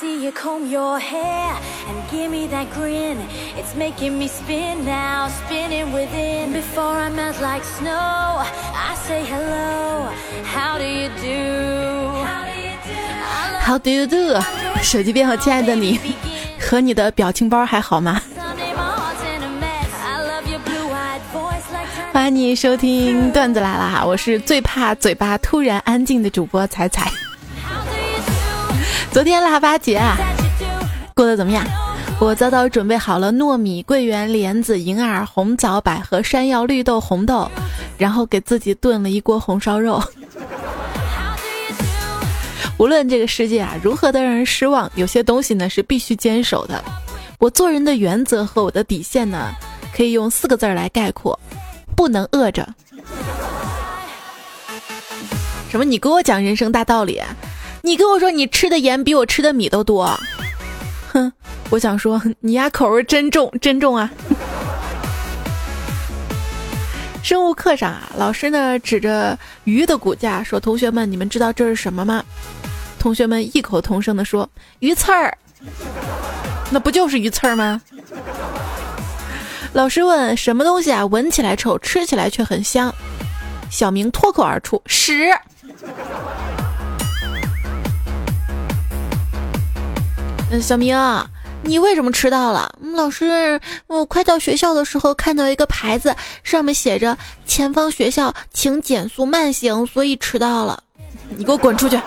see you comb your hair and give me that grin. It's making me spin now, spinning within. Before I melt like snow, I say hello. How do you do? How do you do？手机边和亲爱的你，和你的表情包还好吗？欢迎你收听段子来了哈，我是最怕嘴巴突然安静的主播彩彩。昨天腊八节啊，过得怎么样？我早早准备好了糯米、桂圆、莲子、银耳、红枣、百合、山药、绿豆、红豆，然后给自己炖了一锅红烧肉。无论这个世界啊如何的让人失望，有些东西呢是必须坚守的。我做人的原则和我的底线呢，可以用四个字来概括：不能饿着。什么？你给我讲人生大道理？你跟我说你吃的盐比我吃的米都多，哼！我想说你丫口味真重，真重啊！生物课上啊，老师呢指着鱼的骨架说：“同学们，你们知道这是什么吗？”同学们异口同声的说：“鱼刺儿。”那不就是鱼刺儿吗？老师问：“什么东西啊？闻起来臭，吃起来却很香？”小明脱口而出：“屎。”嗯，小明，你为什么迟到了？老师，我快到学校的时候看到一个牌子，上面写着“前方学校，请减速慢行”，所以迟到了。你给我滚出去！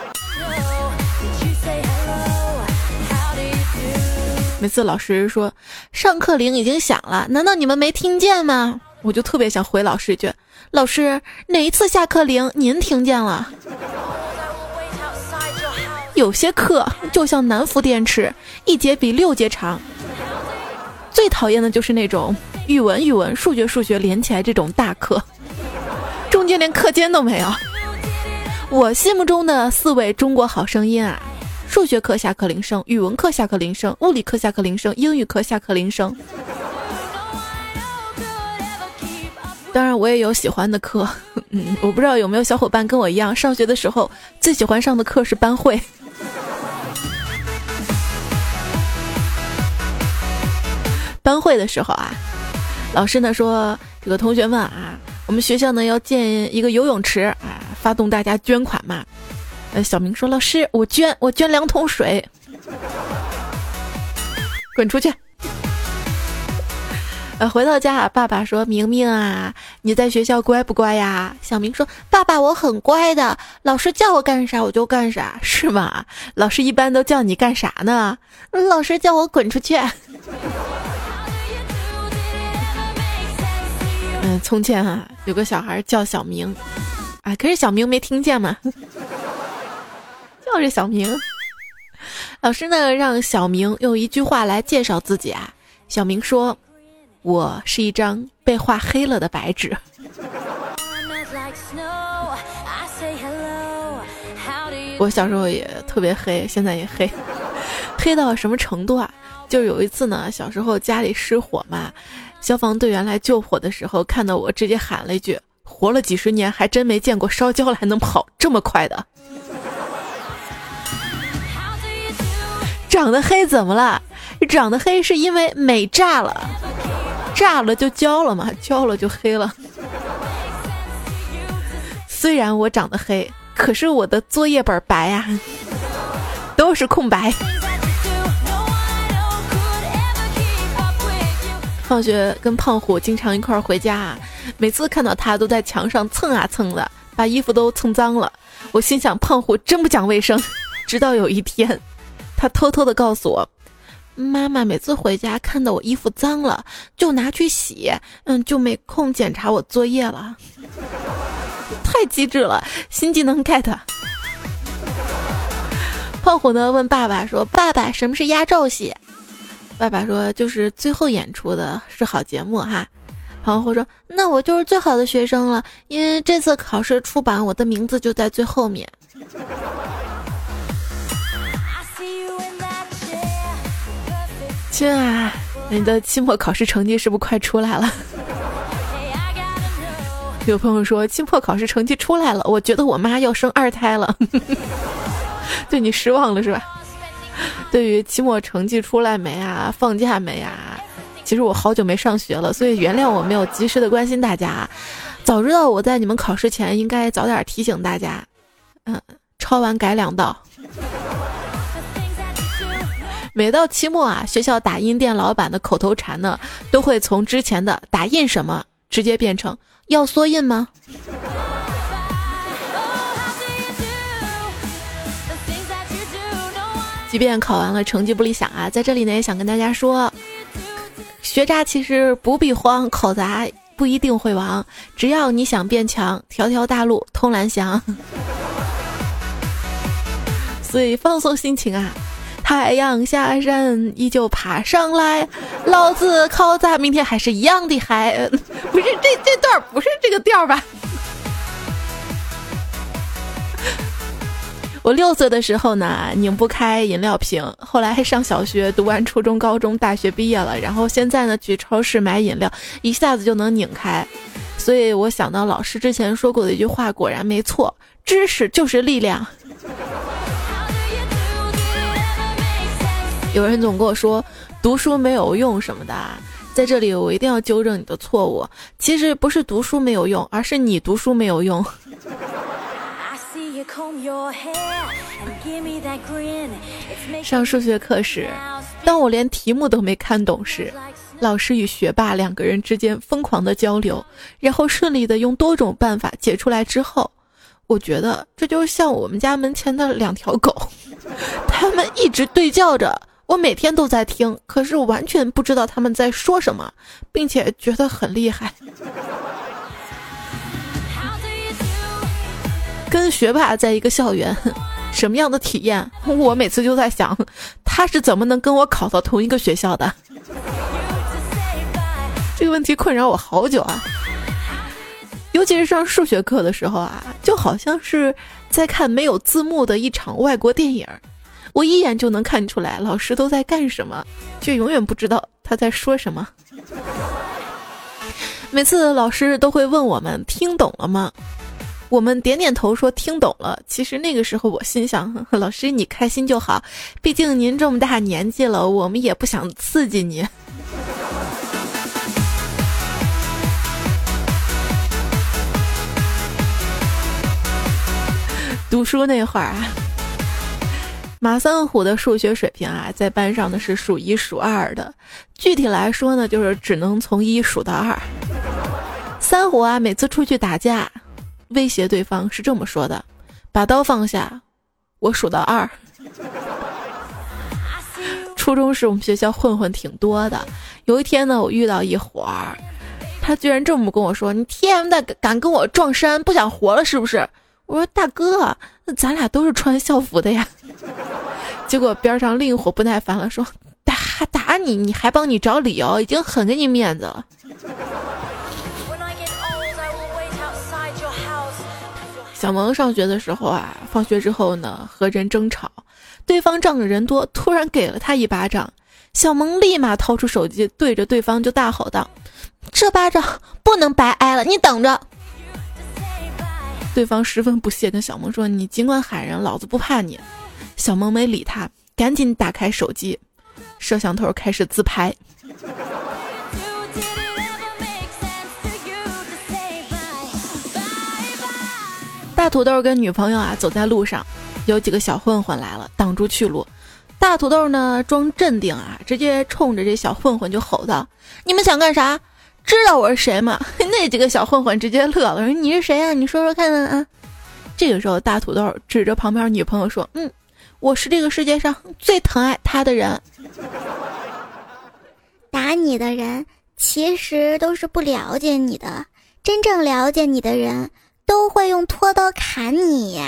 每次老师说上课铃已经响了，难道你们没听见吗？我就特别想回老师一句：老师，哪一次下课铃您听见了？有些课就像南孚电池，一节比六节长。最讨厌的就是那种语文语文、数学数学连起来这种大课，中间连课间都没有。我心目中的四位中国好声音啊：数学课下课铃声，语文课下课铃声，物理课下课铃声，英语课下课铃声。当然，我也有喜欢的课。嗯，我不知道有没有小伙伴跟我一样，上学的时候最喜欢上的课是班会。班会的时候啊，老师呢说：“这个同学们啊，我们学校呢要建一个游泳池啊，发动大家捐款嘛。”呃，小明说：“老师，我捐，我捐两桶水。”滚出去！呃，回到家，爸爸说：“明明啊，你在学校乖不乖呀？”小明说：“爸爸，我很乖的，老师叫我干啥我就干啥，是吗？老师一般都叫你干啥呢？老师叫我滚出去。”嗯，从前啊，有个小孩叫小明，啊，可是小明没听见嘛，叫着小明。老师呢，让小明用一句话来介绍自己啊。小明说：“我是一张被画黑了的白纸。”我小时候也特别黑，现在也黑，黑到什么程度啊？就有一次呢，小时候家里失火嘛。消防队员来救火的时候，看到我直接喊了一句：“活了几十年，还真没见过烧焦了还能跑这么快的。” 长得黑怎么了？长得黑是因为美炸了，炸了就焦了嘛，焦了就黑了。虽然我长得黑，可是我的作业本白呀，都是空白。放学跟胖虎经常一块儿回家，每次看到他都在墙上蹭啊蹭的，把衣服都蹭脏了。我心想胖虎真不讲卫生。直到有一天，他偷偷的告诉我，妈妈每次回家看到我衣服脏了，就拿去洗，嗯，就没空检查我作业了。太机智了，新技能 get。胖虎呢问爸爸说：“爸爸，什么是压轴戏？”爸爸说：“就是最后演出的是好节目哈。”胖虎说：“那我就是最好的学生了，因为这次考试出版，我的名字就在最后面。”亲啊，你的期末考试成绩是不是快出来了？有朋友说期末考试成绩出来了，我觉得我妈要生二胎了，对你失望了是吧？对于期末成绩出来没啊，放假没啊？其实我好久没上学了，所以原谅我没有及时的关心大家。早知道我在你们考试前应该早点提醒大家，嗯，抄完改两道。每到期末啊，学校打印店老板的口头禅呢，都会从之前的打印什么，直接变成要缩印吗？即便考完了成绩不理想啊，在这里呢也想跟大家说，学渣其实不必慌，考砸不一定会亡，只要你想变强，条条大路通蓝翔。所以放松心情啊，太阳下山依旧爬上来，老子考砸明天还是一样的嗨。不是这这段不是这个调吧？我六岁的时候呢，拧不开饮料瓶。后来还上小学，读完初中、高中、大学毕业了，然后现在呢，去超市买饮料，一下子就能拧开。所以我想到老师之前说过的一句话，果然没错，知识就是力量。有人总跟我说读书没有用什么的，在这里我一定要纠正你的错误。其实不是读书没有用，而是你读书没有用。上数学课时，当我连题目都没看懂时，老师与学霸两个人之间疯狂的交流，然后顺利的用多种办法解出来之后，我觉得这就像我们家门前的两条狗，他们一直对叫着，我每天都在听，可是我完全不知道他们在说什么，并且觉得很厉害。跟学霸在一个校园，什么样的体验？我每次就在想，他是怎么能跟我考到同一个学校的？这个问题困扰我好久啊！尤其是上数学课的时候啊，就好像是在看没有字幕的一场外国电影，我一眼就能看出来老师都在干什么，却永远不知道他在说什么。每次老师都会问我们听懂了吗？我们点点头说听懂了。其实那个时候我心想，老师你开心就好，毕竟您这么大年纪了，我们也不想刺激你。读书那会儿啊，马三虎的数学水平啊，在班上呢是数一数二的。具体来说呢，就是只能从一数到二。三虎啊，每次出去打架。威胁对方是这么说的：“把刀放下，我数到二。”初中时我们学校混混挺多的，有一天呢，我遇到一伙儿，他居然这么跟我说：“你 TM 的敢跟我撞衫，不想活了是不是？”我说：“大哥，那咱俩都是穿校服的呀。”结果边上另一伙不耐烦了，说：“打打你，你还帮你找理由，已经很给你面子了。”小萌上学的时候啊，放学之后呢，和人争吵，对方仗着人多，突然给了他一巴掌，小萌立马掏出手机，对着对方就大吼道：“这巴掌不能白挨了，你等着！”对方十分不屑，跟小萌说：“你尽管喊人，老子不怕你。”小萌没理他，赶紧打开手机，摄像头开始自拍。大土豆跟女朋友啊走在路上，有几个小混混来了，挡住去路。大土豆呢装镇定啊，直接冲着这小混混就吼道：“你们想干啥？知道我是谁吗？” 那几个小混混直接乐了，说：“你是谁啊？你说说看啊！”这个时候，大土豆指着旁边女朋友说：“嗯，我是这个世界上最疼爱他的人。打你的人其实都是不了解你的，真正了解你的人。”都会用拖刀砍你。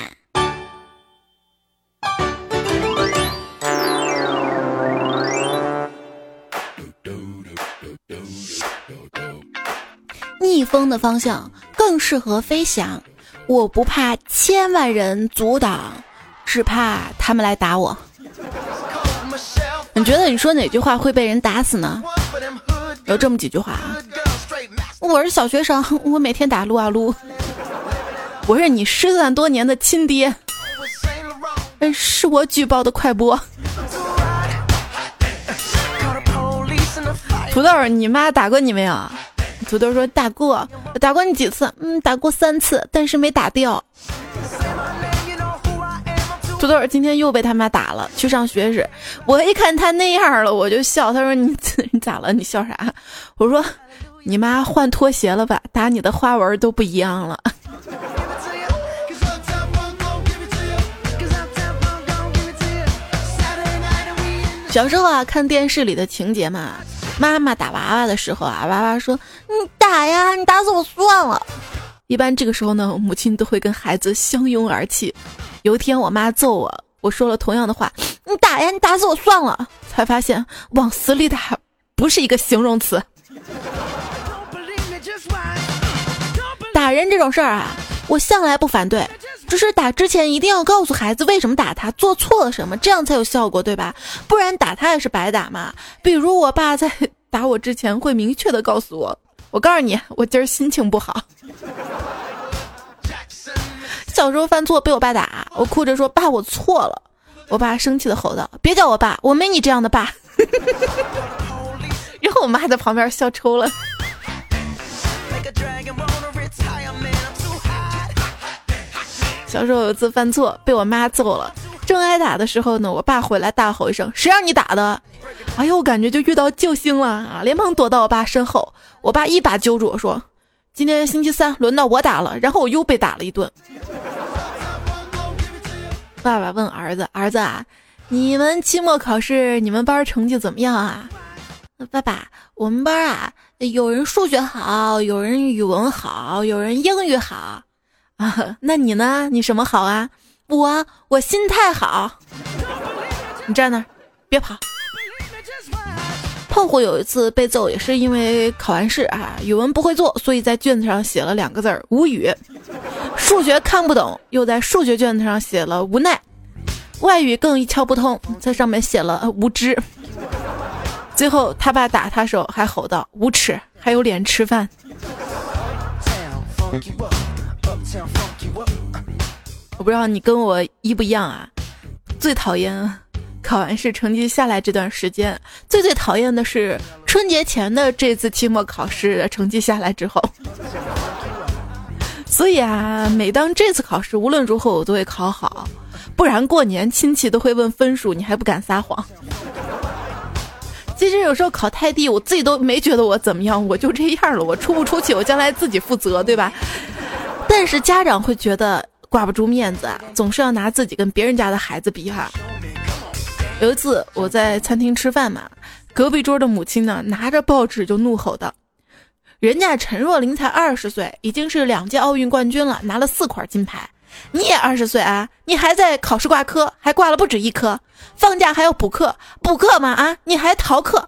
逆风的方向更适合飞翔我不怕千万人阻挡只怕他们来打我。你觉得你说哪句话会被人打死呢？有这么几句话啊。我是小学生我每天打撸啊撸。我是你失散多年的亲爹。哎是我举报的快播。土豆你妈打过你没有？土豆说打过，打过你几次？嗯，打过三次，但是没打掉。土豆今天又被他妈打了，去上学时，我一看他那样了，我就笑。他说你 你咋了？你笑啥？我说你妈换拖鞋了吧？打你的花纹都不一样了。小时候啊，看电视里的情节嘛。妈妈打娃娃的时候啊，娃娃说：“你打呀，你打死我算了。”一般这个时候呢，母亲都会跟孩子相拥而泣。有一天，我妈揍我，我说了同样的话：“你打呀，你打死我算了。”才发现往死里打不是一个形容词。打人这种事儿啊，我向来不反对。只是打之前一定要告诉孩子为什么打他，做错了什么，这样才有效果，对吧？不然打他也是白打嘛。比如我爸在 打我之前会明确的告诉我：“我告诉你，我今儿心情不好。”小时候犯错被我爸打，我哭着说：“爸，我错了。”我爸生气的吼道：“别叫我爸，我没你这样的爸。”然后我妈在旁边笑抽了。小时候有一次犯错被我妈揍了，正挨打的时候呢，我爸回来大吼一声：“谁让你打的？”哎呦，我感觉就遇到救星了啊！连忙躲到我爸身后，我爸一把揪住我说：“今天星期三，轮到我打了。”然后我又被打了一顿。爸爸问儿子：“儿子啊，你们期末考试你们班成绩怎么样啊？”爸爸，我们班啊，有人数学好，有人语文好，有人英语好。啊，那你呢？你什么好啊？我我心态好。你站那儿，别跑。胖虎有一次被揍，也是因为考完试啊，语文不会做，所以在卷子上写了两个字儿“无语”；数学看不懂，又在数学卷子上写了“无奈”；外语更一窍不通，在上面写了“无知”。最后他爸打他时候还吼道：“无耻，还有脸吃饭。”我不知道你跟我一不一样啊，最讨厌考完试成绩下来这段时间，最最讨厌的是春节前的这次期末考试成绩下来之后。所以啊，每当这次考试无论如何我都会考好，不然过年亲戚都会问分数，你还不敢撒谎。其实有时候考太低，我自己都没觉得我怎么样，我就这样了，我出不出去，我将来自己负责，对吧？但是家长会觉得挂不住面子啊，总是要拿自己跟别人家的孩子比哈。有一次我在餐厅吃饭嘛，隔壁桌的母亲呢拿着报纸就怒吼道：“人家陈若琳才二十岁，已经是两届奥运冠军了，拿了四块金牌。你也二十岁啊，你还在考试挂科，还挂了不止一科，放假还要补课，补课嘛啊，你还逃课。”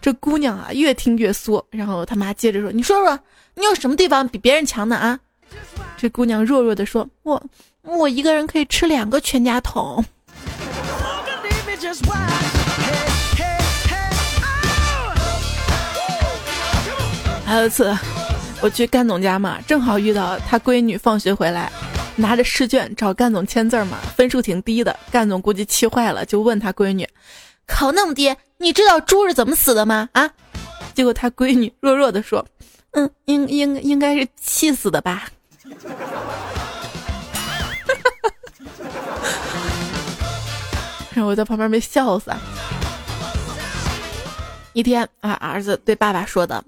这姑娘啊越听越缩，然后他妈接着说：“你说说，你有什么地方比别人强呢啊？”这姑娘弱弱的说：“我我一个人可以吃两个全家桶。”还有一次，我去干总家嘛，正好遇到他闺女放学回来，拿着试卷找干总签字嘛，分数挺低的。干总估计气坏了，就问他闺女：“考那么低，你知道猪是怎么死的吗？”啊，结果他闺女弱弱的说：“嗯，应应应该是气死的吧。” 我在旁边被笑死。一天啊，儿子对爸爸说的：“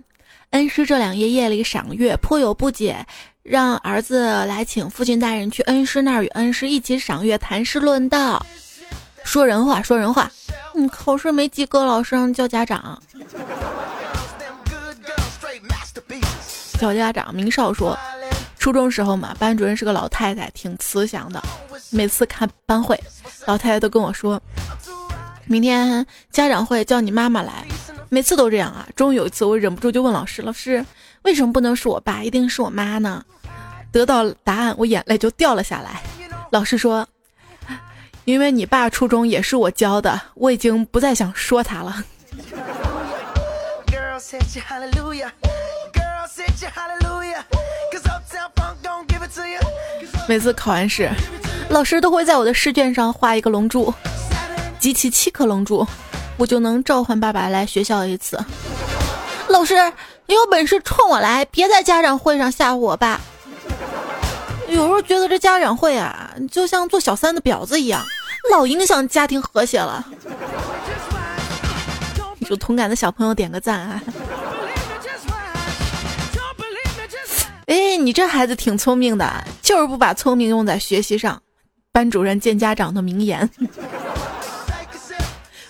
恩师这两夜夜里赏月，颇有不解，让儿子来请父亲大人去恩师那儿与恩师一起赏月，谈诗论道，说人话，说人话。”嗯，考试没及格，老师让叫家长。叫家长，明少说。初中时候嘛，班主任是个老太太，挺慈祥的。每次开班会，老太太都跟我说：“明天家长会叫你妈妈来。”每次都这样啊。终于有一次，我忍不住就问老师：“老师，为什么不能是我爸，一定是我妈呢？”得到答案，我眼泪就掉了下来。老师说：“因为你爸初中也是我教的，我已经不再想说他了。”每次考完试，老师都会在我的试卷上画一个龙珠，集齐七颗龙珠，我就能召唤爸爸来学校一次。老师，你有本事冲我来，别在家长会上吓唬我爸。有时候觉得这家长会啊，就像做小三的婊子一样，老影响家庭和谐了。有同感的小朋友点个赞啊！哎，你这孩子挺聪明的，就是不把聪明用在学习上。班主任见家长的名言。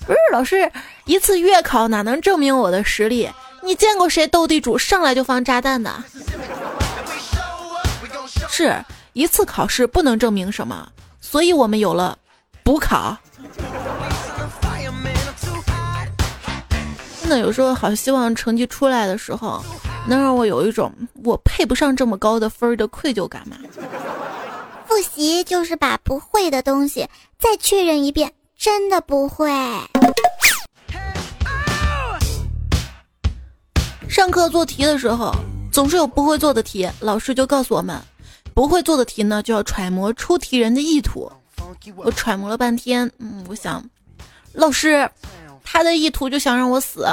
不是老师，一次月考哪能证明我的实力？你见过谁斗地主上来就放炸弹的？是一次考试不能证明什么，所以我们有了补考。真的有时候好希望成绩出来的时候，能让我有一种我配不上这么高的分儿的愧疚感吗？复习就是把不会的东西再确认一遍，真的不会。上课做题的时候，总是有不会做的题，老师就告诉我们，不会做的题呢，就要揣摩出题人的意图。我揣摩了半天，嗯，我想，老师。他的意图就想让我死。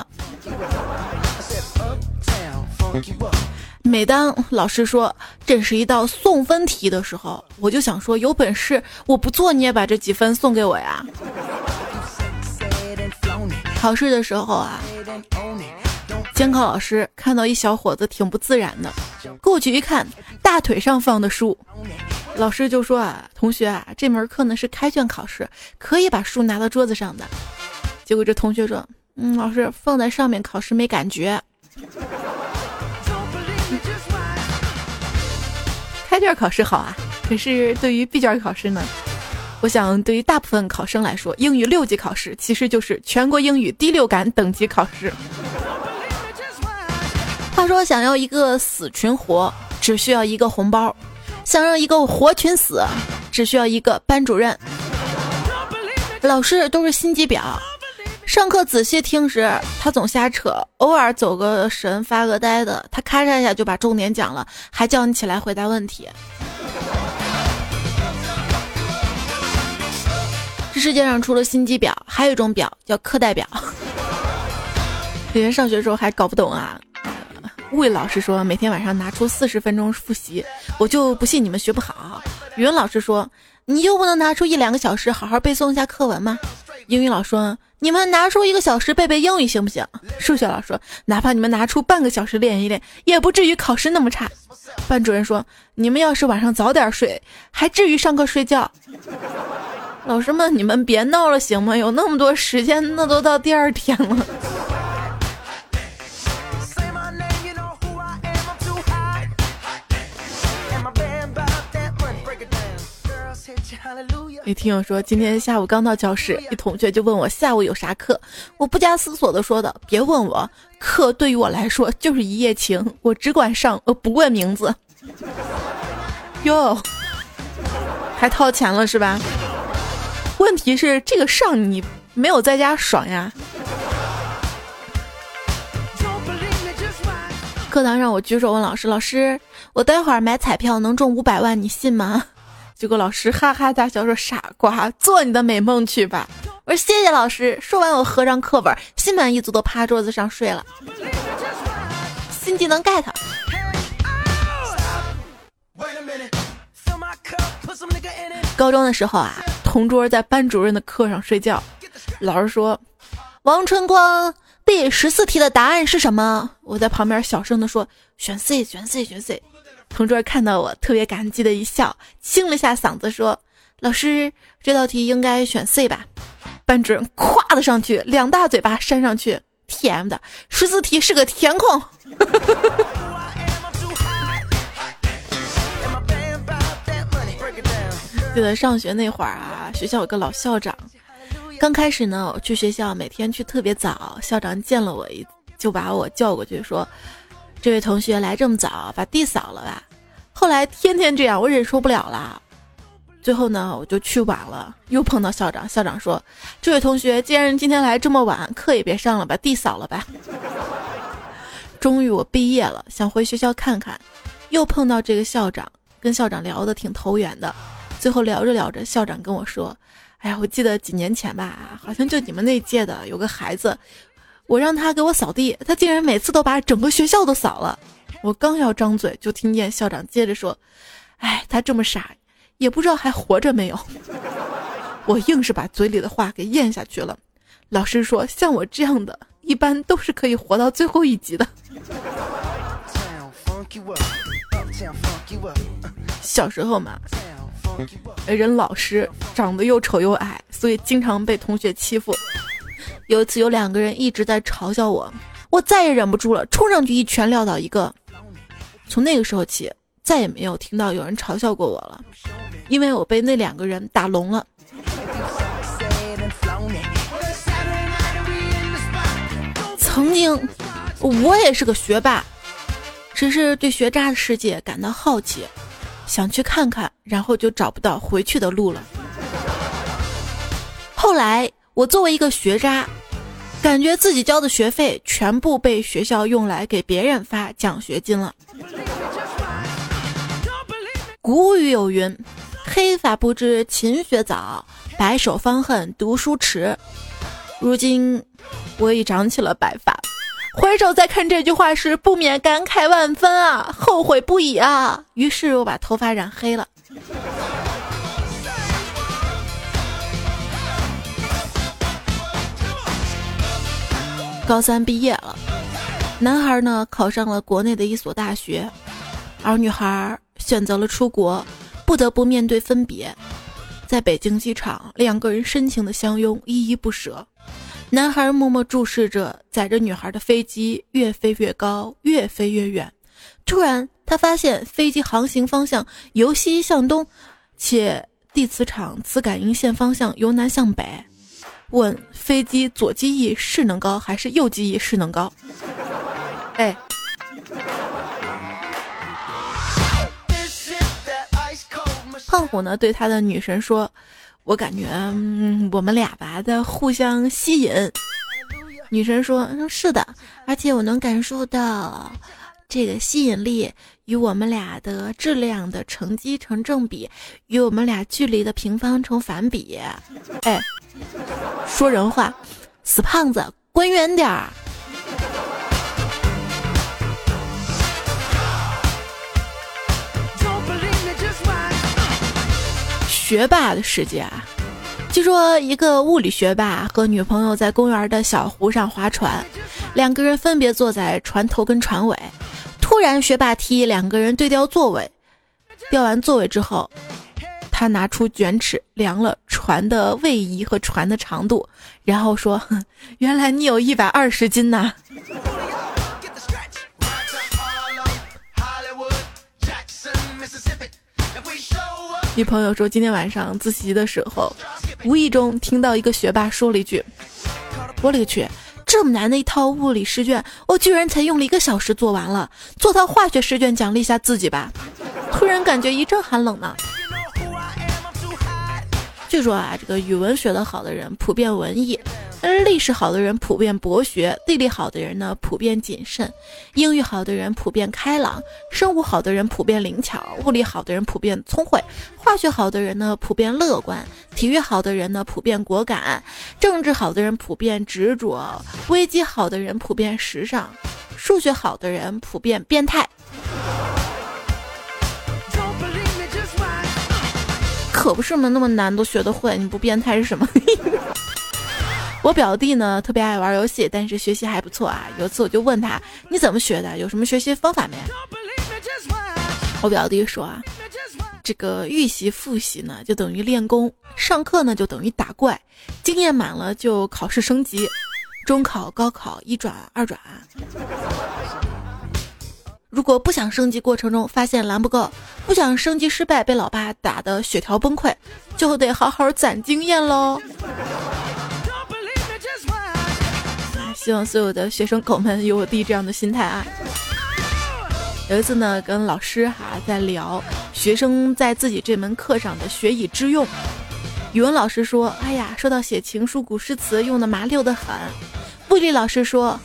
每当老师说这是一道送分题的时候，我就想说，有本事我不做你也把这几分送给我呀。考试的时候啊，监考老师看到一小伙子挺不自然的，过去一看，大腿上放的书，老师就说啊，同学啊，这门课呢是开卷考试，可以把书拿到桌子上的。结果这同学说：“嗯，老师放在上面考试没感觉。”开卷考试好啊，可是对于闭卷考试呢？我想对于大部分考生来说，英语六级考试其实就是全国英语第六感等级考试。话说，想要一个死群活，只需要一个红包；想让一个活群死，只需要一个班主任。老师都是心机婊。上课仔细听时，他总瞎扯，偶尔走个神发个呆的，他咔嚓一下就把重点讲了，还叫你起来回答问题。这世界上除了心机婊，还有一种婊叫课代表。以前上学的时候还搞不懂啊，物理老师说每天晚上拿出四十分钟复习，我就不信你们学不好。语文老师说你就不能拿出一两个小时好好背诵一下课文吗？英语老师说。你们拿出一个小时背背英语行不行？数学老师说，哪怕你们拿出半个小时练一练，也不至于考试那么差。班主任说，你们要是晚上早点睡，还至于上课睡觉？老师们，你们别闹了行吗？有那么多时间，那都到第二天了。一听友说，今天下午刚到教室，一同学就问我下午有啥课，我不加思索的说的，别问我，课对于我来说就是一夜情，我只管上，我不问名字。哟，还掏钱了是吧？问题是这个上你没有在家爽呀。课堂上我举手问老师，老师，我待会儿买彩票能中五百万，你信吗？结果老师哈哈大笑说：“傻瓜，做你的美梦去吧。”我说：“谢谢老师。”说完，我合上课本，心满意足的趴桌子上睡了。新技能 get。高中的时候啊，同桌在班主任的课上睡觉，老师说：“王春光，第十四题的答案是什么？”我在旁边小声的说：“选 C，选 C，选 C。”同桌看到我，特别感激的一笑，清了下嗓子说：“老师，这道题应该选 C 吧？”班主任咵的上去，两大嘴巴扇上去，T.M 的十四题是个填空。记得上学那会儿啊，学校有个老校长，刚开始呢，我去学校每天去特别早，校长见了我一就把我叫过去说。这位同学来这么早，把地扫了吧？后来天天这样，我忍受不了了。最后呢，我就去晚了，又碰到校长。校长说：“这位同学，既然今天来这么晚，课也别上了，把地扫了吧。”终于我毕业了，想回学校看看，又碰到这个校长，跟校长聊得挺投缘的。最后聊着聊着，校长跟我说：“哎呀，我记得几年前吧，好像就你们那届的有个孩子。”我让他给我扫地，他竟然每次都把整个学校都扫了。我刚要张嘴，就听见校长接着说：“哎，他这么傻，也不知道还活着没有。”我硬是把嘴里的话给咽下去了。老师说：“像我这样的，一般都是可以活到最后一集的。”小时候嘛，人老实，长得又丑又矮，所以经常被同学欺负。有一次，有两个人一直在嘲笑我，我再也忍不住了，冲上去一拳撂倒一个。从那个时候起，再也没有听到有人嘲笑过我了，因为我被那两个人打聋了。曾经，我也是个学霸。只是对学渣的世界感到好奇，想去看看，然后就找不到回去的路了。后来，我作为一个学渣，感觉自己交的学费全部被学校用来给别人发奖学金了。古语有云：“黑发不知勤学早，白首方恨读书迟。”如今，我已长起了白发。回首再看这句话时，不免感慨万分啊，后悔不已啊。于是我把头发染黑了。高三毕业了，男孩呢考上了国内的一所大学，而女孩选择了出国，不得不面对分别。在北京机场，两个人深情的相拥，依依不舍。男孩默默注视着载着女孩的飞机，越飞越高，越飞越远。突然，他发现飞机航行方向由西向东，且地磁场磁感应线方向由南向北。问飞机左机翼势能高还是右机翼势能高？哎，胖虎呢？对他的女神说。我感觉我们俩吧在互相吸引。女神说：“嗯是的，而且我能感受到这个吸引力与我们俩的质量的乘积成正比，与我们俩距离的平方成反比。”哎，说人话，死胖子，滚远点儿！学霸的世界啊！据说一个物理学霸和女朋友在公园的小湖上划船，两个人分别坐在船头跟船尾。突然，学霸提议两个人对调座位。调完座位之后，他拿出卷尺量了船的位移和船的长度，然后说：“ 原来你有一百二十斤呐！”女朋友说：“今天晚上自习的时候，无意中听到一个学霸说了一句：‘我勒个去，这么难的一套物理试卷，我居然才用了一个小时做完了。做套化学试卷奖励一下自己吧。’突然感觉一阵寒冷呢。”据说啊，这个语文学得好的人普遍文艺。但是历史好的人普遍博学，地理好的人呢普遍谨慎，英语好的人普遍开朗，生物好的人普遍灵巧，物理好的人普遍聪慧，化学好的人呢普遍乐观，体育好的人呢普遍果敢，政治好的人普遍执着，危机好的人普遍时尚，数学好的人普遍变态。可不是嘛，那么难都学得会，你不变态是什么？我表弟呢特别爱玩游戏，但是学习还不错啊。有次我就问他：“你怎么学的？有什么学习方法没？”我表弟说：“啊，这个预习复习呢就等于练功，上课呢就等于打怪，经验满了就考试升级，中考、高考一转二转。如果不想升级过程中发现蓝不够，不想升级失败被老爸打的血条崩溃，就得好好攒经验喽。”希望所有的学生狗们有我弟这样的心态啊！有一次呢，跟老师哈在聊学生在自己这门课上的学以致用。语文老师说：“哎呀，说到写情书、古诗词，用的麻溜的很。”物理老师说：“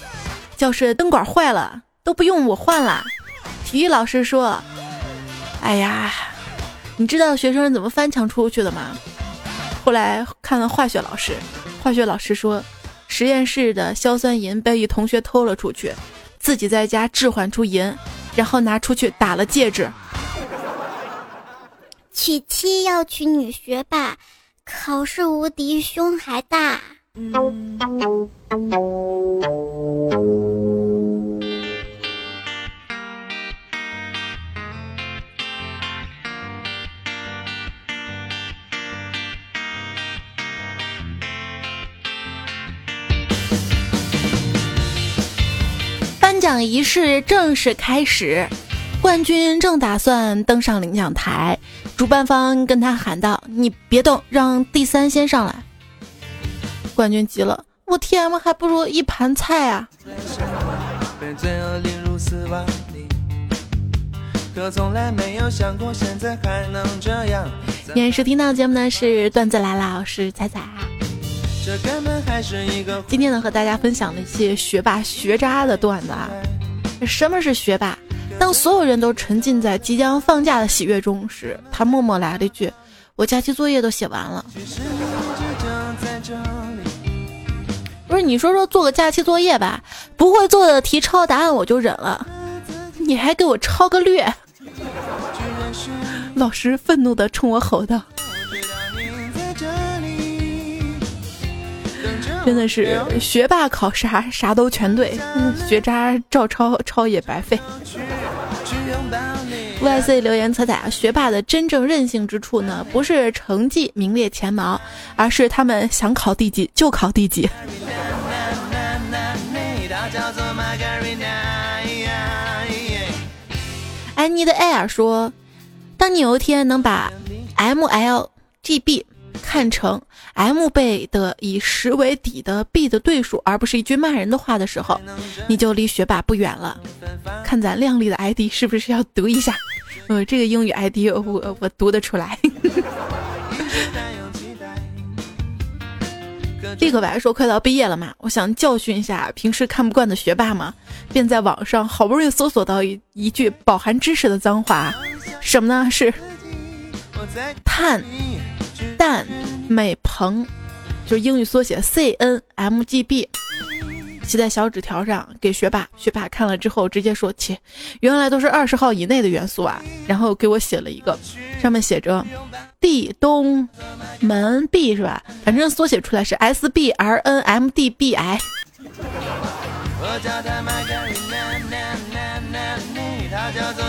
教室灯管坏了，都不用我换了。”体育老师说：“哎呀，你知道学生是怎么翻墙出去的吗？”后来看了化学老师，化学老师说。实验室的硝酸银被一同学偷了出去，自己在家置换出银，然后拿出去打了戒指。娶妻要娶女学霸，考试无敌胸还大。奖仪式正式开始，冠军正打算登上领奖台，主办方跟他喊道：“你别动，让第三先上来。”冠军急了：“我 TM 还不如一盘菜啊！”今天收听到节目呢是段子来了，我是彩彩。今天呢，和大家分享了一些学霸学渣的段子啊。什么是学霸？当所有人都沉浸在即将放假的喜悦中时，他默默来了一句：“我假期作业都写完了。”不是你说说做个假期作业吧，不会做的题抄答案我就忍了，你还给我抄个略。老师愤怒的冲我吼道。真的是学霸考啥啥都全对，学渣照抄抄也白费。YC 留言彩彩，学霸的真正任性之处呢，不是成绩名列前茅，而是他们想考第几就考第几。安妮的艾尔说，当你有一天能把 MLGB 看成。M 倍的以十为底的 B 的对数，而不是一句骂人的话的时候，你就离学霸不远了。看咱靓丽的 ID 是不是要读一下？呃，这个英语 ID 我我读得出来。立刻白说快到毕业了嘛，我想教训一下平时看不惯的学霸嘛，便在网上好不容易搜索到一一句饱含知识的脏话，什么呢？是碳。蛋美鹏，就是英语缩写 C N M G B，写在小纸条上给学霸。学霸看了之后直接说：“切，原来都是二十号以内的元素啊！”然后给我写了一个，上面写着 D 东门 B 是吧？反正缩写出来是 S B R N M D B I。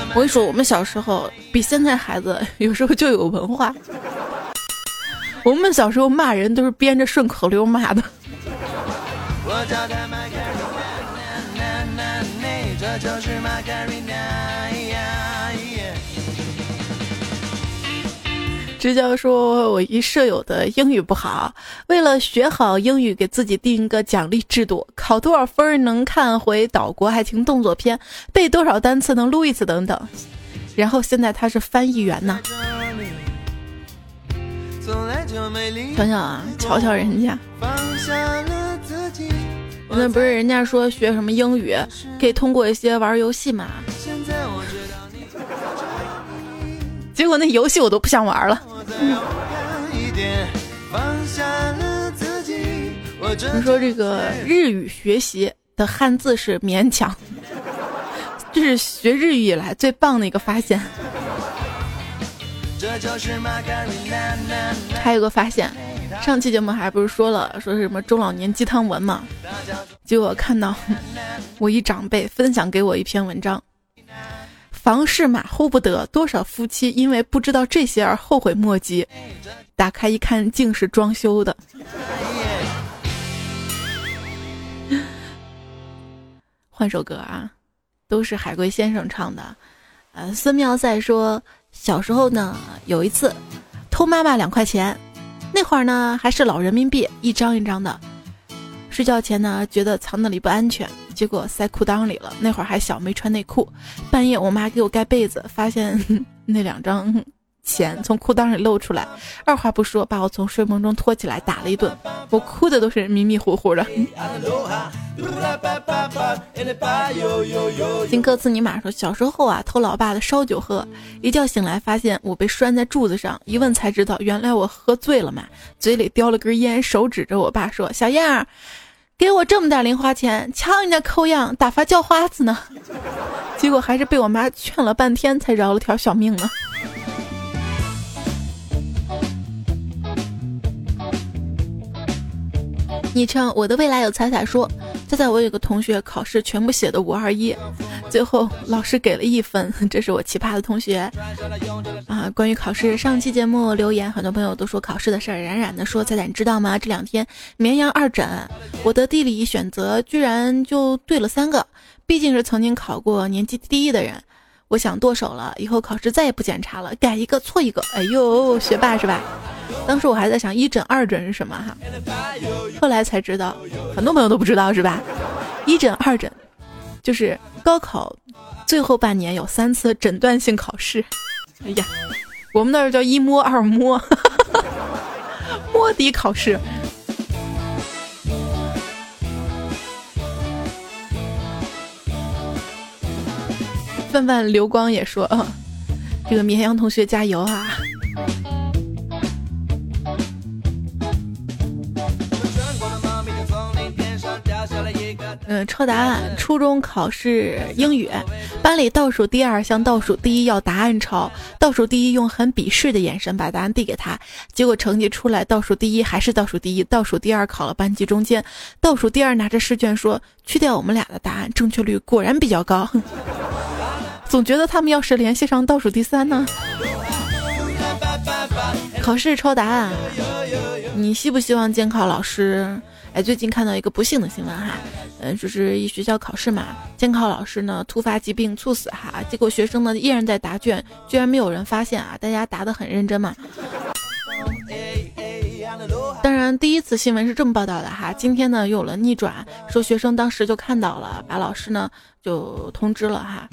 我跟你说，我们小时候比现在孩子有时候就有文化。我们小时候骂人都是编着顺口溜骂的。直教说，我一舍友的英语不好，为了学好英语，给自己定一个奖励制度：考多少分能看回岛国爱情动作片，背多少单词能撸一次等等。然后现在他是翻译员呢。想想啊，瞧瞧人家，那不是人家说学什么英语可以通过一些玩游戏嘛？结果那游戏我都不想玩了。你说这个日语学习的汉字是勉强，这是学日语以来最棒的一个发现。还有个发现，上期节目还不是说了，说是什么中老年鸡汤文嘛？结果看到我一长辈分享给我一篇文章，房事马虎不得，多少夫妻因为不知道这些而后悔莫及。打开一看，竟是装修的。换首歌啊，都是海龟先生唱的。呃，孙妙赛说。小时候呢，有一次偷妈妈两块钱，那会儿呢还是老人民币，一张一张的。睡觉前呢，觉得藏那里不安全，结果塞裤裆里了。那会儿还小，没穿内裤。半夜我妈给我盖被子，发现 那两张。钱从裤裆里露出来，二话不说把我从睡梦中拖起来打了一顿，我哭的都是迷迷糊糊的。金克斯尼玛说，小时候啊偷老爸的烧酒喝，一觉醒来发现我被拴在柱子上，一问才知道原来我喝醉了嘛，嘴里叼了根烟，手指着我爸说：“小样儿，给我这么点零花钱，瞧人家抠样，打发叫花子呢。结果还是被我妈劝了半天，才饶了条小命呢。昵称我的未来有彩彩说，就在我有个同学考试全部写的五二一，最后老师给了一分，这是我奇葩的同学啊。关于考试，上期节目留言，很多朋友都说考试的事儿，冉冉的说彩彩你知道吗？这两天绵阳二诊，我的地理选择居然就对了三个，毕竟是曾经考过年级第一的人，我想剁手了，以后考试再也不检查了，改一个错一个，哎呦，学霸是吧？当时我还在想一诊二诊是什么哈，后来才知道，很多朋友都不知道是吧？一诊二诊，就是高考最后半年有三次诊断性考试。哎呀，我们那儿叫一摸二摸，摸底考试。范范流光也说啊，这个绵阳同学加油啊！嗯，抄答案。初中考试英语，班里倒数第二向倒数第一要答案抄，倒数第一用很鄙视的眼神把答案递给他，结果成绩出来，倒数第一还是倒数第一，倒数第二考了班级中间，倒数第二拿着试卷说：“去掉我们俩的答案，正确率果然比较高。”总觉得他们要是联系上倒数第三呢？考试抄答案，你希不希望监考老师？哎，最近看到一个不幸的新闻哈，嗯，就是一学校考试嘛，监考老师呢突发疾病猝死哈，结果学生呢依然在答卷，居然没有人发现啊，大家答得很认真嘛。当然，第一次新闻是这么报道的哈，今天呢又有了逆转，说学生当时就看到了，把老师呢就通知了哈。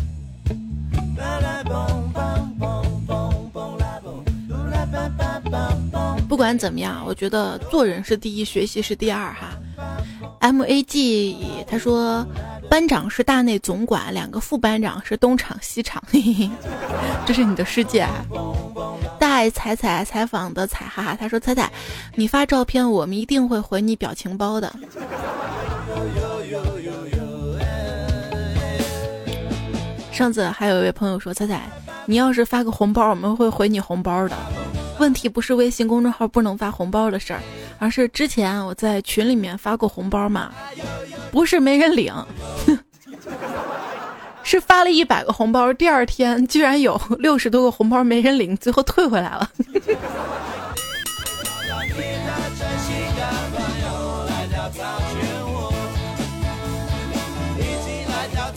不管怎么样，我觉得做人是第一，学习是第二哈。M A G 他说，班长是大内总管，两个副班长是东厂西厂，嘿嘿，这是你的世界。啊。大爱彩彩采访的彩哈哈，他说彩彩，你发照片，我们一定会回你表情包的。上次还有一位朋友说，彩彩，你要是发个红包，我们会回你红包的。问题不是微信公众号不能发红包的事儿，而是之前我在群里面发过红包嘛，不是没人领，是发了一百个红包，第二天居然有六十多个红包没人领，最后退回来了。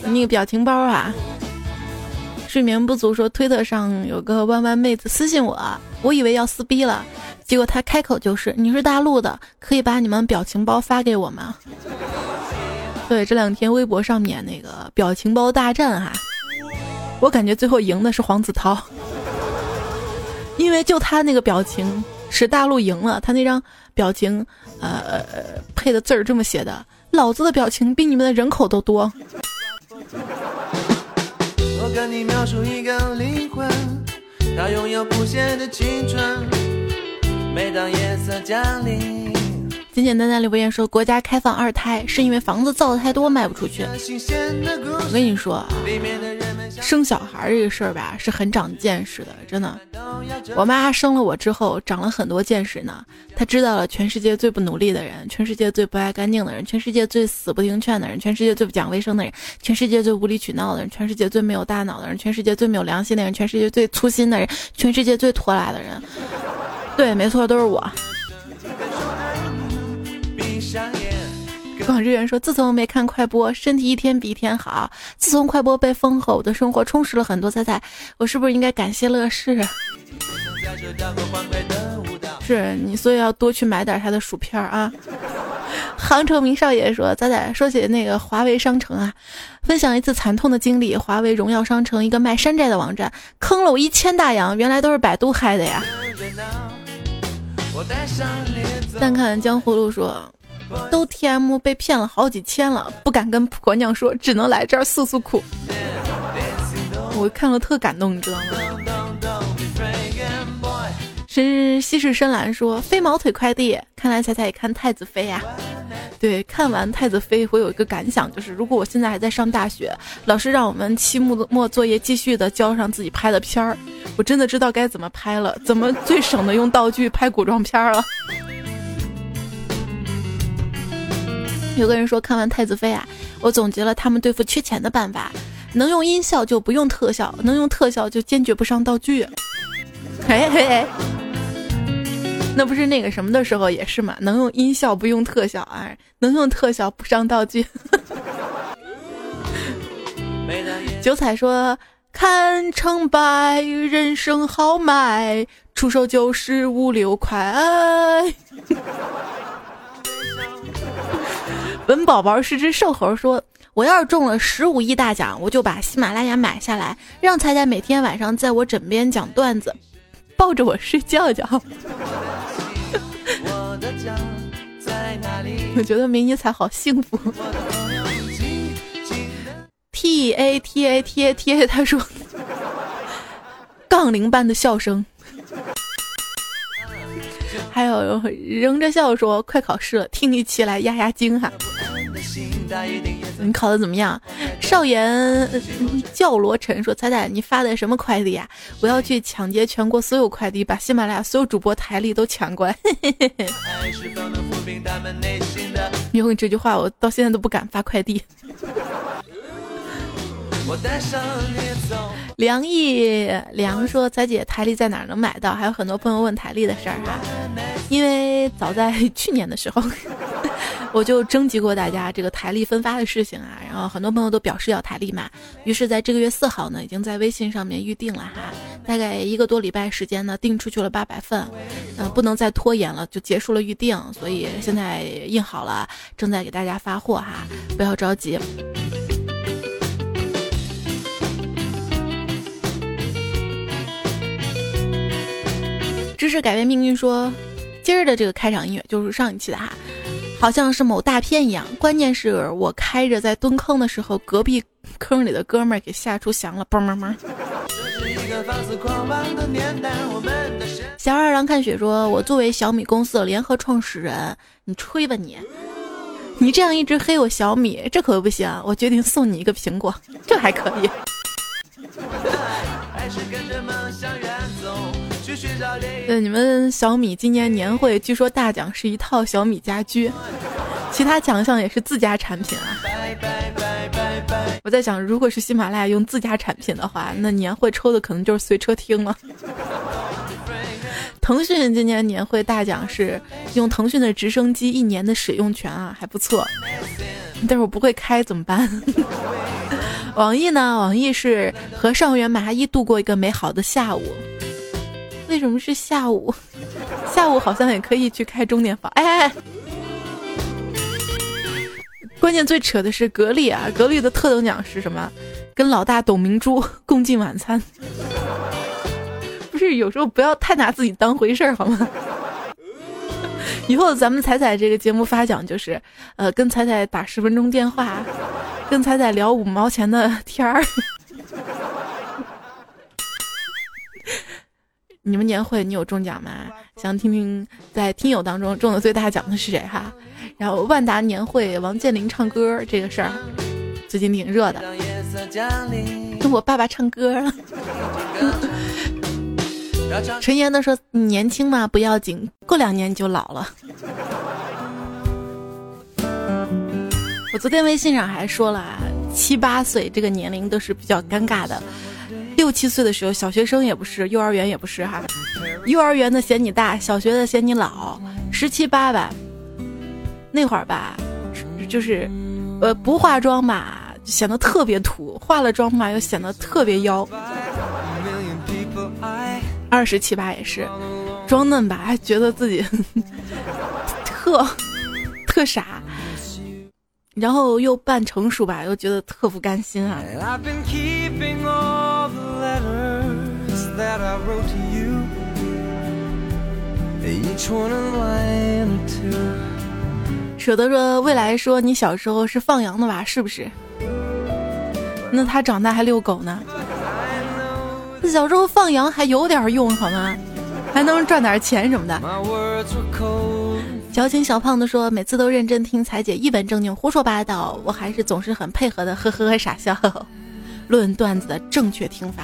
你那个表情包啊。睡眠不足说，推特上有个弯弯妹子私信我，我以为要撕逼了，结果她开口就是：“你是大陆的，可以把你们表情包发给我吗？”对，这两天微博上面那个表情包大战哈，我感觉最后赢的是黄子韬，因为就他那个表情使大陆赢了，他那张表情呃配的字儿这么写的：“老子的表情比你们的人口都多。”跟你描述一个灵魂，它拥有不谢的青春。每当夜色降临，简简单单留言说，国家开放二胎是因为房子造的太多卖不出去。我跟你说啊。生小孩这个事儿吧，是很长见识的，真的。我妈生了我之后，长了很多见识呢。她知道了全世界最不努力的人，全世界最不爱干净的人，全世界最死不听劝的人，全世界最不讲卫生的人，全世界最无理取闹的人，全世界最没有大脑的人，全世界最没有良心的人，全世界最粗心的人，全世界最拖拉的人。对，没错，都是我。广志远说：“自从没看快播，身体一天比一天好。自从快播被封后，我的生活充实了很多。猜猜我是不是应该感谢乐视？是你，所以要多去买点他的薯片啊。”杭城明少爷说：“仔仔，说起那个华为商城啊，分享一次惨痛的经历。华为荣耀商城一个卖山寨的网站，坑了我一千大洋，原来都是百度害的呀。”但看江湖路说。都 T M 被骗了好几千了，不敢跟婆娘说，只能来这儿诉诉苦。我看了特感动，你知道吗？是西式深蓝说飞毛腿快递，看来彩彩也看太子妃呀。对，看完《太子妃》，我有一个感想，就是如果我现在还在上大学，老师让我们期末作业继续的交上自己拍的片儿，我真的知道该怎么拍了，怎么最省的用道具拍古装片了。有个人说看完《太子妃》啊，我总结了他们对付缺钱的办法：能用音效就不用特效，能用特效就坚决不上道具。嘿 嘿。那不是那个什么的时候也是嘛？能用音效不用特效啊，能用特效不上道具。九彩说：“看成败，人生豪迈，出手就是五六块。”文宝宝是只瘦猴，说：“我要是中了十五亿大奖，我就把喜马拉雅买下来，让彩彩每天晚上在我枕边讲段子，抱着我睡觉觉。”我觉得明尼彩好幸福。T A T A T A T A，他说，杠铃般的笑声。还有扔着笑说：“快考试了，听一期来压压惊哈。”你考的怎么样？少言教罗晨说：“彩彩，你发的什么快递呀？我要去抢劫全国所有快递，把喜马拉雅所有主播台历都抢过来。”因为这句话，我到现在都不敢发快递。我带上你走梁毅梁说：“彩姐，台历在哪儿能买到？”还有很多朋友问台历的事儿哈。因为早在去年的时候，我就征集过大家这个台历分发的事情啊，然后很多朋友都表示要台历嘛。于是，在这个月四号呢，已经在微信上面预定了哈。大概一个多礼拜时间呢，订出去了八百份，嗯，不能再拖延了，就结束了预定。所以现在印好了，正在给大家发货哈，不要着急。知识改变命运说，今儿的这个开场音乐就是上一期的哈，好像是某大片一样。关键是我开着在蹲坑的时候，隔壁坑里的哥们儿给吓出翔了，嘣嘣嘣。小二郎看雪说，我作为小米公司的联合创始人，你吹吧你，你这样一直黑我小米，这可不行。我决定送你一个苹果，这还可以。对，你们小米今年年会据说大奖是一套小米家居，其他奖项也是自家产品啊。我在想，如果是喜马拉雅用自家产品的话，那年会抽的可能就是随车听了。腾讯今年年会大奖是用腾讯的直升机一年的使用权啊，还不错。但是我不会开怎么办？网易呢？网易是和上元麻衣度过一个美好的下午。为什么是下午？下午好像也可以去开钟点房。哎，关键最扯的是格力啊！格力的特等奖是什么？跟老大董明珠共进晚餐。不是，有时候不要太拿自己当回事儿好吗？以后咱们彩彩这个节目发奖就是，呃，跟彩彩打十分钟电话，跟彩彩聊五毛钱的天儿。你们年会你有中奖吗？想听听在听友当中中的最大奖的是谁哈？然后万达年会王健林唱歌这个事儿，最近挺热的。跟我爸爸唱歌了。陈岩的说：“你年轻嘛不要紧，过两年你就老了。”我昨天微信上还说了，七八岁这个年龄都是比较尴尬的。六七岁的时候，小学生也不是，幼儿园也不是哈。幼儿园的嫌你大，小学的嫌你老。十七八吧，那会儿吧，就是，呃，不化妆吧，显得特别土；化了妆吧，又显得特别妖。二十七八也是，装嫩吧，还觉得自己 特特傻。然后又扮成熟吧，又觉得特不甘心啊。舍得说未来说你小时候是放羊的吧？是不是？那他长大还遛狗呢？小时候放羊还有点用好吗？还能赚点钱什么的。矫情小胖子说：“每次都认真听彩姐一本正经胡说八道，我还是总是很配合的，呵呵呵傻笑。论段子的正确听法。”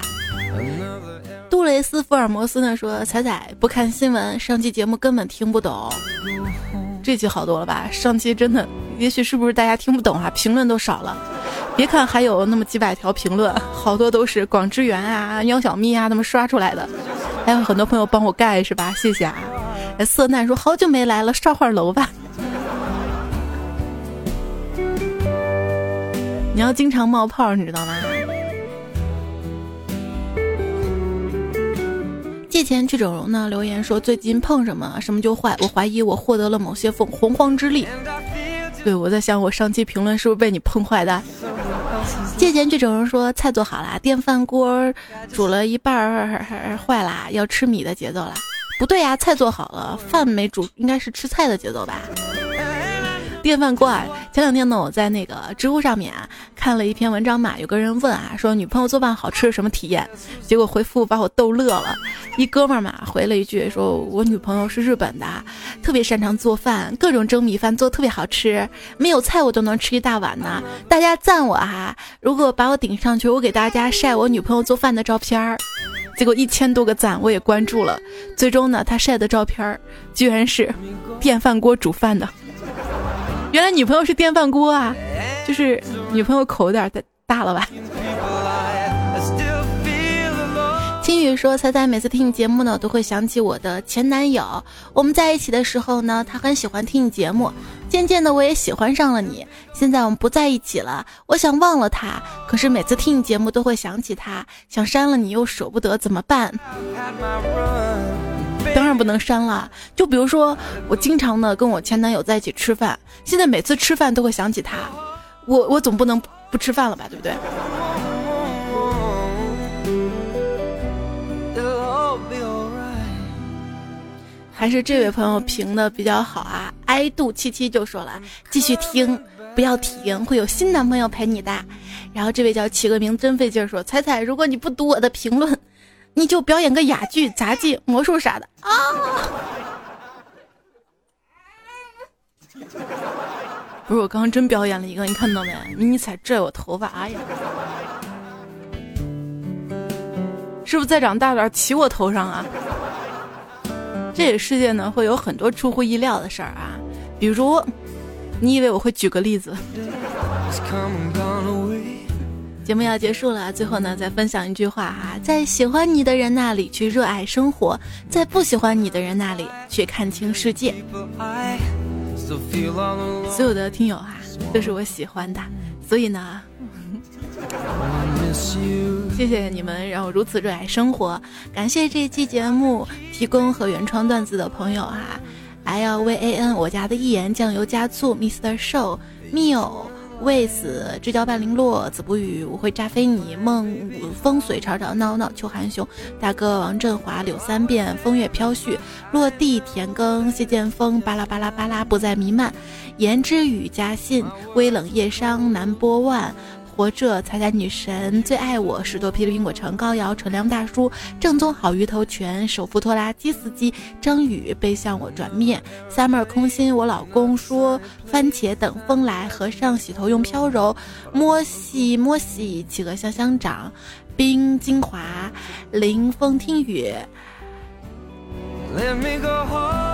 杜雷斯福尔摩斯呢说：“彩彩不看新闻，上期节目根本听不懂。这期好多了吧？上期真的，也许是不是大家听不懂啊？评论都少了。别看还有那么几百条评论，好多都是广智源啊、喵小咪啊他们刷出来的，还有很多朋友帮我盖是吧？谢谢啊。”色难说：“好久没来了，上会儿楼吧。”你要经常冒泡，你知道吗？借钱去整容呢？留言说最近碰什么什么就坏，我怀疑我获得了某些凤洪荒之力。对，我在想我上期评论是不是被你碰坏的？借钱去整容说菜做好啦，电饭锅煮了一半儿坏啦，要吃米的节奏啦。不对呀，菜做好了，饭没煮，应该是吃菜的节奏吧。电饭锅啊，前两天呢，我在那个知乎上面啊看了一篇文章嘛，有个人问啊，说女朋友做饭好吃什么体验？结果回复把我逗乐了。一哥们儿嘛回了一句，说我女朋友是日本的，特别擅长做饭，各种蒸米饭做特别好吃，没有菜我都能吃一大碗呢。大家赞我哈，如果把我顶上去，我给大家晒我女朋友做饭的照片儿。结果一千多个赞，我也关注了。最终呢，他晒的照片儿居然是电饭锅煮饭的。原来女朋友是电饭锅啊，就是女朋友口有点大大了吧。青宇说：“彩彩每次听你节目呢，都会想起我的前男友。我们在一起的时候呢，他很喜欢听你节目。渐渐的，我也喜欢上了你。现在我们不在一起了，我想忘了他，可是每次听你节目都会想起他，想删了你又舍不得，怎么办？当然不能删了。就比如说，我经常呢跟我前男友在一起吃饭，现在每次吃饭都会想起他，我我总不能不吃饭了吧，对不对？”还是这位朋友评的比较好啊，爱杜七七就说了，继续听，不要停，会有新男朋友陪你的。然后这位叫起个名真费劲说，彩彩，如果你不读我的评论，你就表演个哑剧、杂技、魔术啥的啊。不是我刚刚真表演了一个，你看到没？迷你彩拽我头发，哎呀，是不是再长大点骑我头上啊？这个世界呢，会有很多出乎意料的事儿啊，比如，你以为我会举个例子？节目要结束了，最后呢，再分享一句话哈，在喜欢你的人那里去热爱生活，在不喜欢你的人那里去看清世界。所有的听友哈，都是我喜欢的，所以呢。谢谢你们让我如此热爱生活，感谢这期节目提供和原创段子的朋友哈，L V A N 我家的一言酱油加醋，Mr. Show Mio。为死知交半零落，子不语，我会炸飞你。梦风随吵吵闹闹，秋寒雄大哥王振华柳三变，风月飘絮，落地田耕谢剑锋，巴拉巴拉巴拉不再弥漫。言之语加信，微冷夜伤南波万。活着，彩彩女神最爱我，十多批的苹果城高瑶，纯良大叔，正宗好鱼头拳，首富拖拉机司机张宇背向我转面，summer 空心，我老公说番茄等风来，和尚洗头用飘柔，摸洗摸洗，企鹅香香掌，冰精华，临风听雨。Let me go home.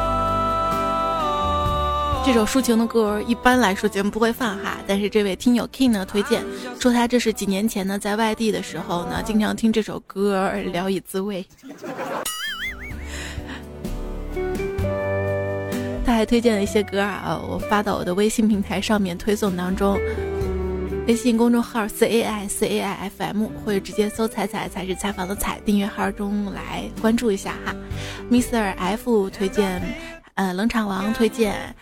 这首抒情的歌一般来说节目不会放哈，但是这位听友 King 呢推荐说他这是几年前呢在外地的时候呢经常听这首歌聊以自慰。他还推荐了一些歌啊，我发到我的微信平台上面推送当中，微信公众号 C A I C A I F M 或者直接搜“彩彩才是采访的彩”订阅号中来关注一下哈。Mr F 推荐，呃冷场王推荐。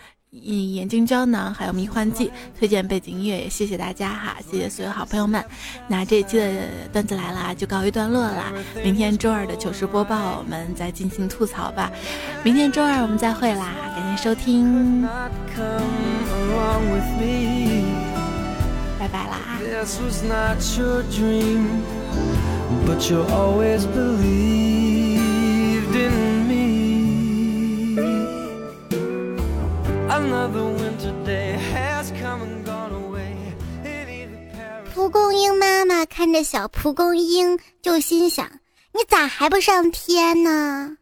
眼眼镜胶囊，还有迷幻剂，推荐背景音乐，也谢谢大家哈，谢谢所有好朋友们。那这一期的段子来了，就告一段落啦。明天周二的糗事播报，我们再进行吐槽吧。明天周二我们再会啦，感谢收听，拜拜啦。蒲公英妈妈看着小蒲公英，就心想：你咋还不上天呢？